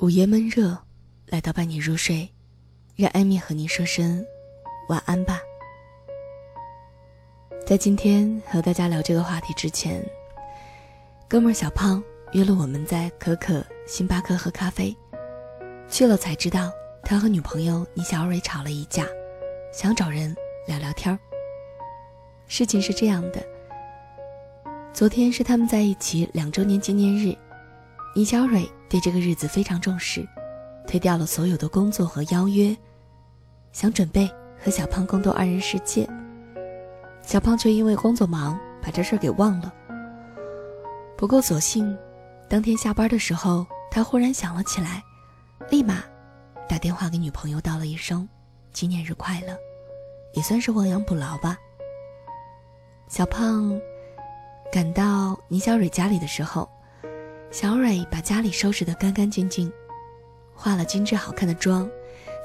午夜闷热，来到伴你入睡，让艾米和你说声晚安吧。在今天和大家聊这个话题之前，哥们儿小胖约了我们在可可星巴克喝咖啡，去了才知道他和女朋友倪小蕊吵了一架，想找人聊聊天儿。事情是这样的，昨天是他们在一起两周年纪念日。倪小蕊对这个日子非常重视，推掉了所有的工作和邀约，想准备和小胖共度二人世界。小胖却因为工作忙，把这事儿给忘了。不过所幸，当天下班的时候，他忽然想了起来，立马打电话给女朋友道了一声“纪念日快乐”，也算是亡羊补牢吧。小胖赶到倪小蕊家里的时候。小蕊把家里收拾得干干净净，化了精致好看的妆，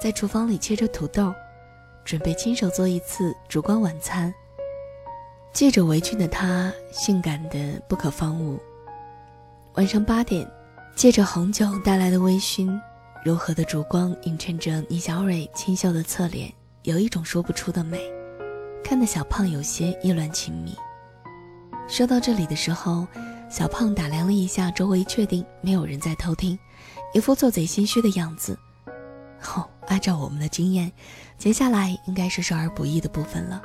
在厨房里切着土豆，准备亲手做一次烛光晚餐。系着围裙的她，性感的不可方物。晚上八点，借着红酒带来的微醺，柔和的烛光映衬着倪小蕊清秀的侧脸，有一种说不出的美，看得小胖有些意乱情迷。说到这里的时候。小胖打量了一下周围，确定没有人在偷听，一副做贼心虚的样子。哦，按照我们的经验，接下来应该是少儿不宜的部分了。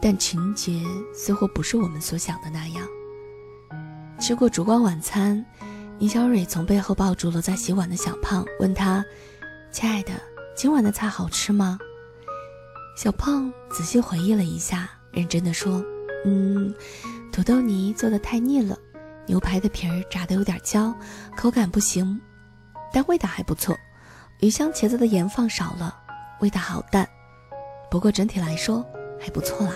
但情节似乎不是我们所想的那样。吃过烛光晚餐，倪小蕊从背后抱住了在洗碗的小胖，问他：“亲爱的，今晚的菜好吃吗？”小胖仔细回忆了一下，认真的说：“嗯。”土豆泥做的太腻了，牛排的皮儿炸的有点焦，口感不行，但味道还不错。鱼香茄子的盐放少了，味道好淡，不过整体来说还不错啦。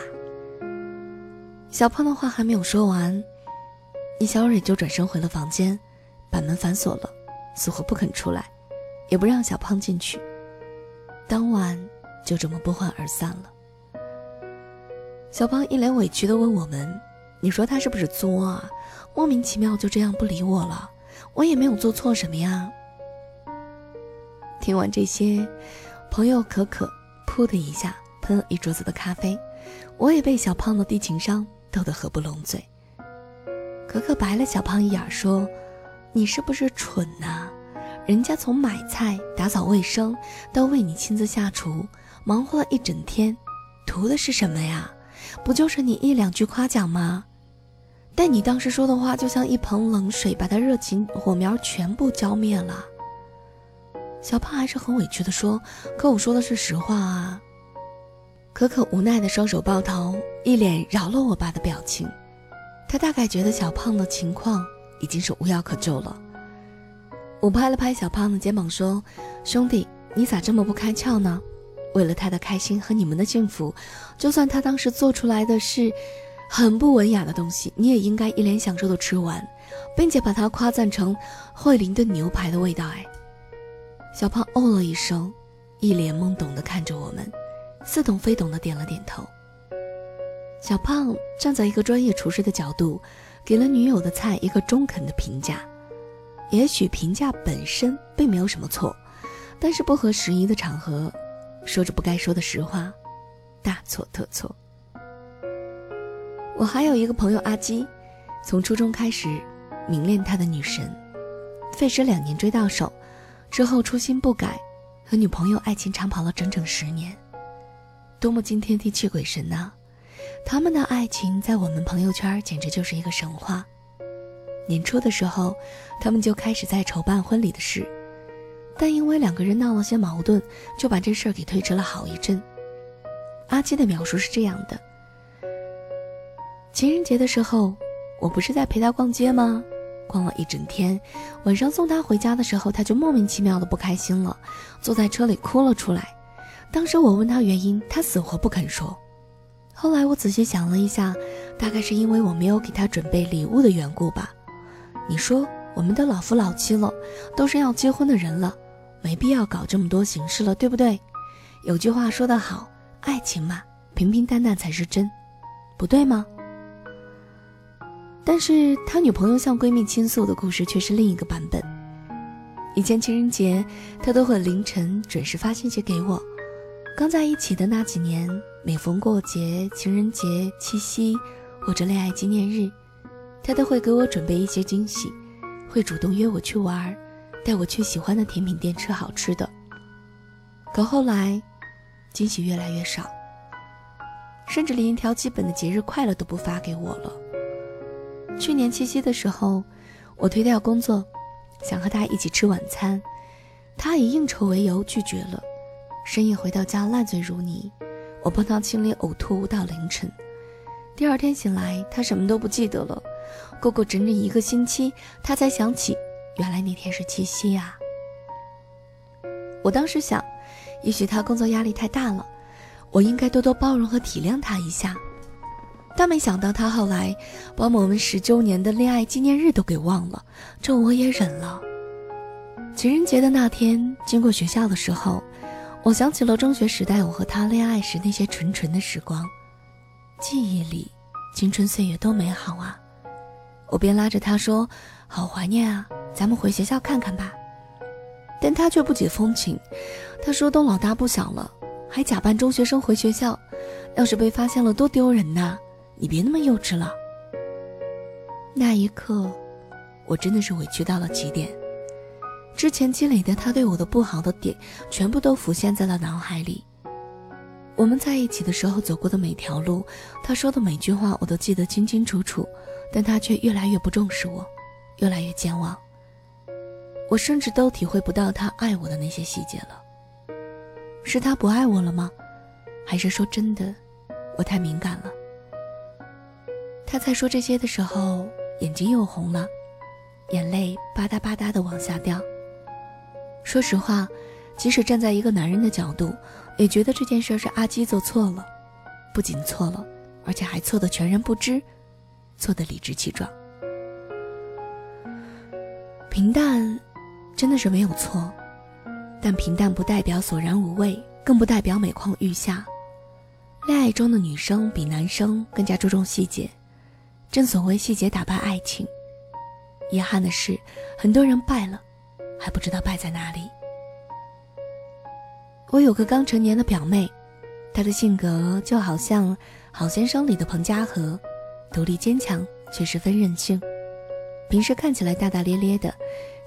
小胖的话还没有说完，李小蕊就转身回了房间，把门反锁了，死活不肯出来，也不让小胖进去。当晚就这么不欢而散了。小胖一脸委屈地问我们。你说他是不是作啊？莫名其妙就这样不理我了，我也没有做错什么呀。听完这些，朋友可可噗的一下喷了一桌子的咖啡，我也被小胖的低情商逗得合不拢嘴。可可白了小胖一眼说：“你是不是蠢呐？人家从买菜、打扫卫生到为你亲自下厨，忙活了一整天，图的是什么呀？不就是你一两句夸奖吗？”但你当时说的话就像一盆冷水，把他热情火苗全部浇灭了。小胖还是很委屈的说：“可我说的是实话啊。”可可无奈的双手抱头，一脸饶了我吧的表情。他大概觉得小胖的情况已经是无药可救了。我拍了拍小胖的肩膀说：“兄弟，你咋这么不开窍呢？为了他的开心和你们的幸福，就算他当时做出来的是……”很不文雅的东西，你也应该一脸享受的吃完，并且把它夸赞成惠灵顿牛排的味道。哎，小胖哦了一声，一脸懵懂的看着我们，似懂非懂的点了点头。小胖站在一个专业厨师的角度，给了女友的菜一个中肯的评价。也许评价本身并没有什么错，但是不合时宜的场合，说着不该说的实话，大错特错。我还有一个朋友阿基，从初中开始迷恋他的女神，费时两年追到手，之后初心不改，和女朋友爱情长跑了整整十年，多么惊天地泣鬼神呐！他们的爱情在我们朋友圈简直就是一个神话。年初的时候，他们就开始在筹办婚礼的事，但因为两个人闹了些矛盾，就把这事儿给推迟了好一阵。阿基的描述是这样的。情人节的时候，我不是在陪他逛街吗？逛了一整天，晚上送他回家的时候，他就莫名其妙的不开心了，坐在车里哭了出来。当时我问他原因，他死活不肯说。后来我仔细想了一下，大概是因为我没有给他准备礼物的缘故吧。你说我们都老夫老妻了，都是要结婚的人了，没必要搞这么多形式了，对不对？有句话说得好，爱情嘛，平平淡淡才是真，不对吗？但是他女朋友向闺蜜倾诉的故事却是另一个版本。以前情人节，他都会凌晨准时发信息给我。刚在一起的那几年，每逢过节、情人节、七夕或者恋爱纪念日，他都会给我准备一些惊喜，会主动约我去玩，带我去喜欢的甜品店吃好吃的。可后来，惊喜越来越少，甚至连一条基本的节日快乐都不发给我了。去年七夕的时候，我推掉工作，想和他一起吃晚餐，他以应酬为由拒绝了。深夜回到家，烂醉如泥，我帮他清理呕吐物到凌晨。第二天醒来，他什么都不记得了。过过整整一个星期，他才想起，原来那天是七夕啊。我当时想，也许他工作压力太大了，我应该多多包容和体谅他一下。但没想到他后来把我们十周年的恋爱纪念日都给忘了，这我也忍了。情人节的那天，经过学校的时候，我想起了中学时代我和他恋爱时那些纯纯的时光，记忆里青春岁月多美好啊！我便拉着他说：“好怀念啊，咱们回学校看看吧。”但他却不解风情，他说：“都老大不小了，还假扮中学生回学校，要是被发现了多丢人呐！你别那么幼稚了。”那一刻，我真的是委屈到了极点。之前积累的他对我的不好的点，全部都浮现在了脑海里。我们在一起的时候走过的每条路，他说的每句话，我都记得清清楚楚，但他却越来越不重视我，越来越健忘。我甚至都体会不到他爱我的那些细节了。是他不爱我了吗？还是说真的，我太敏感了？他在说这些的时候，眼睛又红了，眼泪吧嗒吧嗒的往下掉。说实话，即使站在一个男人的角度，也觉得这件事是阿基做错了，不仅错了，而且还错的全然不知，错的理直气壮。平淡。真的是没有错，但平淡不代表索然无味，更不代表每况愈下。恋爱中的女生比男生更加注重细节，正所谓细节打败爱情。遗憾的是，很多人败了，还不知道败在哪里。我有个刚成年的表妹，她的性格就好像《好先生》里的彭家禾，独立坚强却十分任性，平时看起来大大咧咧的。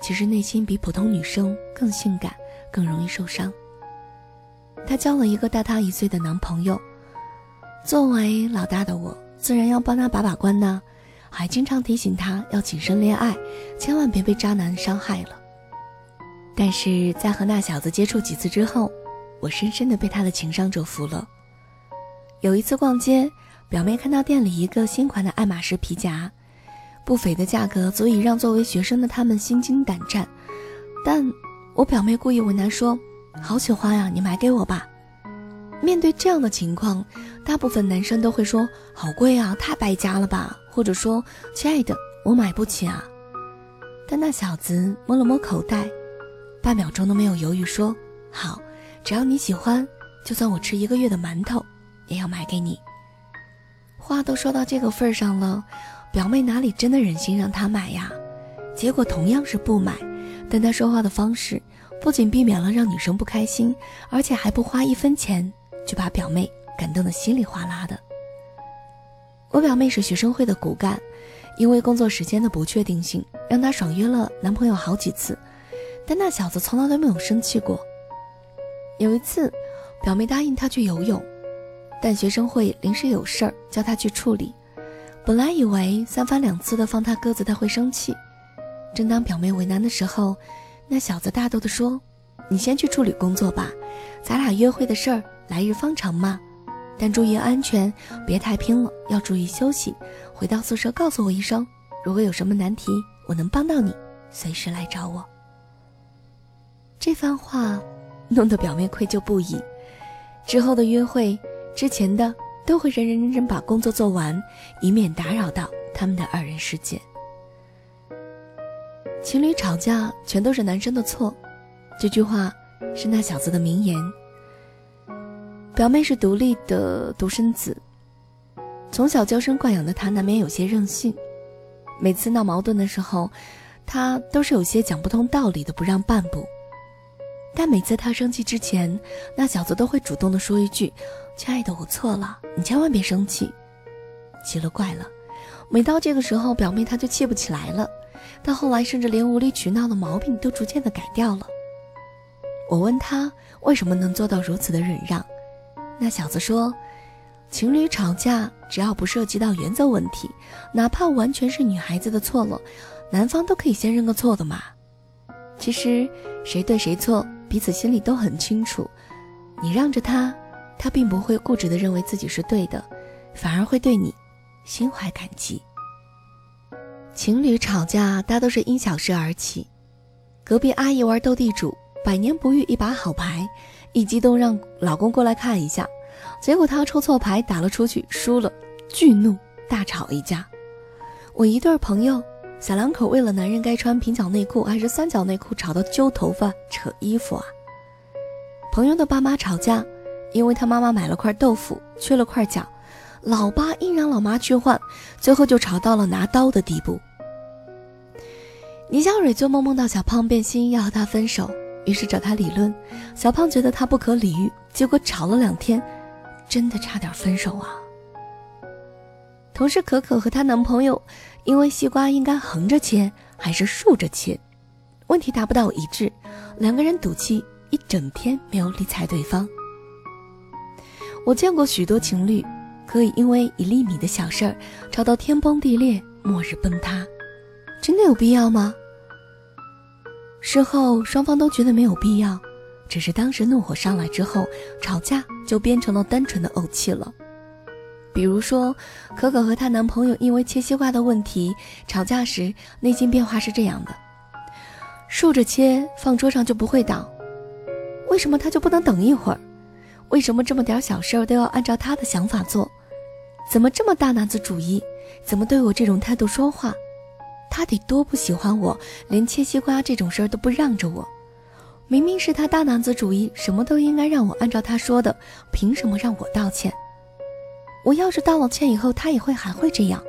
其实内心比普通女生更性感，更容易受伤。她交了一个大她一岁的男朋友，作为老大的我，自然要帮他把把关呢，还经常提醒他要谨慎恋爱，千万别被渣男伤害了。但是在和那小子接触几次之后，我深深的被他的情商折服了。有一次逛街，表妹看到店里一个新款的爱马仕皮夹。不菲的价格足以让作为学生的他们心惊胆战，但我表妹故意为难说：“好喜欢呀，你买给我吧。”面对这样的情况，大部分男生都会说：“好贵啊，太败家了吧？”或者说：“亲爱的，我买不起啊。”但那小子摸了摸口袋，半秒钟都没有犹豫说：“好，只要你喜欢，就算我吃一个月的馒头，也要买给你。”话都说到这个份上了。表妹哪里真的忍心让他买呀？结果同样是不买，但他说话的方式不仅避免了让女生不开心，而且还不花一分钱就把表妹感动得稀里哗啦的。我表妹是学生会的骨干，因为工作时间的不确定性，让她爽约了男朋友好几次，但那小子从来都没有生气过。有一次，表妹答应他去游泳，但学生会临时有事儿叫他去处理。本来以为三番两次的放他鸽子他会生气，正当表妹为难的时候，那小子大度的说：“你先去处理工作吧，咱俩约会的事儿来日方长嘛，但注意安全，别太拼了，要注意休息。回到宿舍告诉我一声，如果有什么难题，我能帮到你，随时来找我。”这番话弄得表妹愧疚不已，之后的约会，之前的。都会认认真真把工作做完，以免打扰到他们的二人世界。情侣吵架全都是男生的错，这句话是那小子的名言。表妹是独立的独生子，从小娇生惯养的她难免有些任性。每次闹矛盾的时候，她都是有些讲不通道理的，不让半步。但每次他生气之前，那小子都会主动的说一句：“亲爱的，我错了，你千万别生气。”奇了怪了，每到这个时候，表妹她就气不起来了。到后来，甚至连无理取闹的毛病都逐渐的改掉了。我问他为什么能做到如此的忍让，那小子说：“情侣吵架，只要不涉及到原则问题，哪怕完全是女孩子的错了，男方都可以先认个错的嘛。其实谁对谁错。”彼此心里都很清楚，你让着他，他并不会固执的认为自己是对的，反而会对你心怀感激。情侣吵架大都是因小事而起，隔壁阿姨玩斗地主，百年不遇一把好牌，一激动让老公过来看一下，结果他抽错牌打了出去，输了，巨怒大吵一架。我一对朋友。小两口为了男人该穿平角内裤还是三角内裤吵到揪头发、扯衣服啊！朋友的爸妈吵架，因为他妈妈买了块豆腐缺了块角，老爸硬让老妈去换，最后就吵到了拿刀的地步。倪小蕊做梦梦到小胖变心要和他分手，于是找他理论，小胖觉得他不可理喻，结果吵了两天，真的差点分手啊！同事可可和她男朋友。因为西瓜应该横着切还是竖着切，问题达不到一致，两个人赌气一整天没有理睬对方。我见过许多情侣，可以因为一粒米的小事儿吵到天崩地裂、末日崩塌，真的有必要吗？事后双方都觉得没有必要，只是当时怒火上来之后，吵架就变成了单纯的怄气了。比如说，可可和她男朋友因为切西瓜的问题吵架时，内心变化是这样的：竖着切放桌上就不会倒，为什么他就不能等一会儿？为什么这么点小事都要按照他的想法做？怎么这么大男子主义？怎么对我这种态度说话？他得多不喜欢我，连切西瓜这种事儿都不让着我。明明是他大男子主义，什么都应该让我按照他说的，凭什么让我道歉？我要是道了歉以后，他也会还会这样。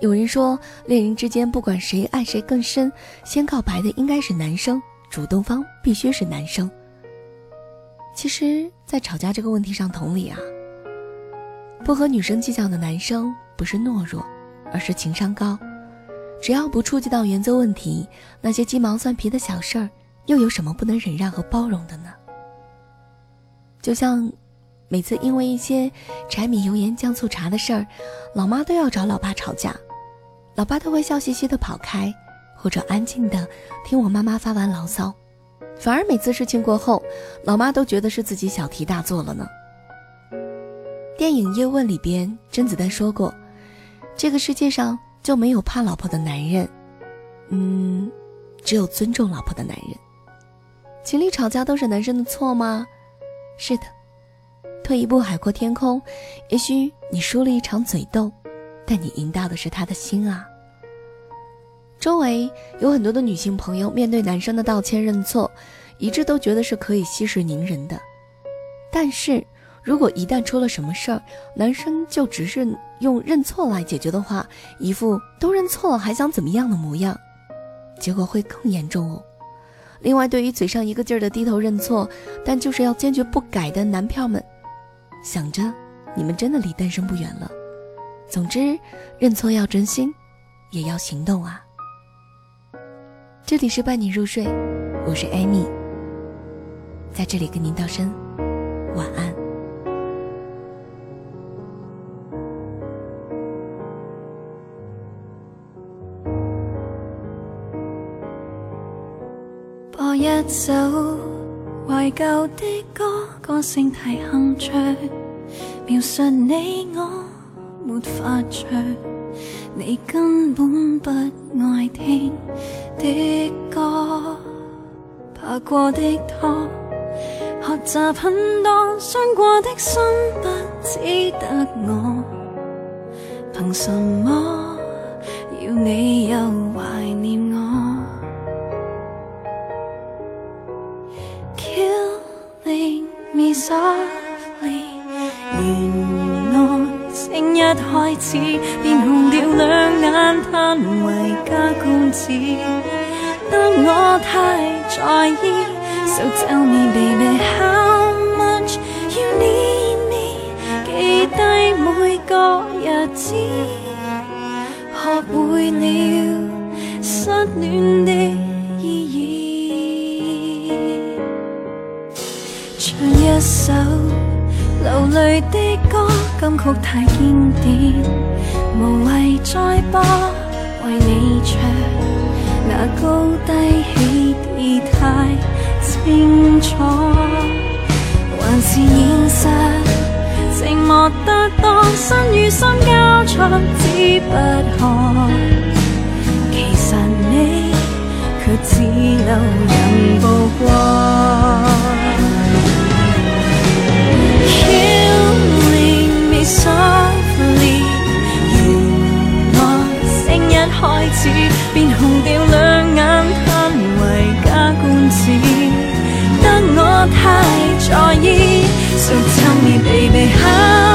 有人说，恋人之间不管谁爱谁更深，先告白的应该是男生，主动方必须是男生。其实，在吵架这个问题上，同理啊，不和女生计较的男生不是懦弱，而是情商高。只要不触及到原则问题，那些鸡毛蒜皮的小事儿，又有什么不能忍让和包容的呢？就像。每次因为一些柴米油盐酱醋茶的事儿，老妈都要找老爸吵架，老爸都会笑嘻嘻的跑开，或者安静的听我妈妈发完牢骚，反而每次事情过后，老妈都觉得是自己小题大做了呢。电影《叶问》里边，甄子丹说过，这个世界上就没有怕老婆的男人，嗯，只有尊重老婆的男人。情侣吵架都是男生的错吗？是的。退一步海阔天空，也许你输了一场嘴斗，但你赢到的是他的心啊。周围有很多的女性朋友，面对男生的道歉认错，一致都觉得是可以息事宁人的。但是如果一旦出了什么事儿，男生就只是用认错来解决的话，一副都认错了还想怎么样的模样，结果会更严重哦。另外，对于嘴上一个劲儿的低头认错，但就是要坚决不改的男票们。想着，你们真的离单身不远了。总之，认错要真心，也要行动啊。这里是伴你入睡，我是艾米，在这里跟您道声晚安。首。怀旧的歌，歌声太铿锵，描述你我没法唱，你根本不爱听的歌。爬过的拖，学习很多，伤过的心不只得我，凭什么要你又怀念？softly 原来情一开始，便红掉两眼，叹为家公子。得我太在意，So tell me baby 曲太经典，无谓再播，为你唱。那高低起跌太清楚，还是现实寂寞得多，身与心交错，只不可。其实你却似路人步过。开始便红掉两眼，叹为家观止，得我太在意。So tell me, baby, how?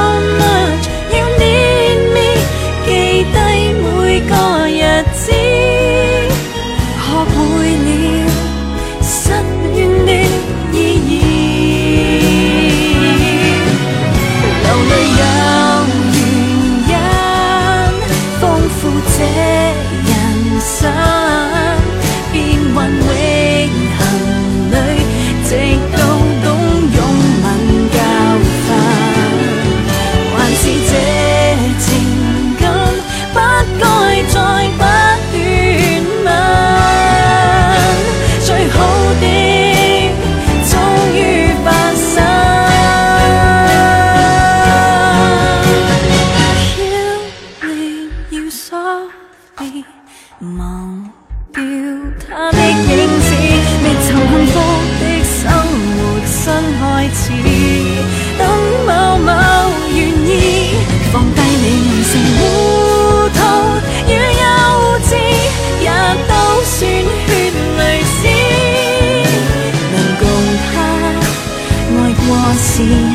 see.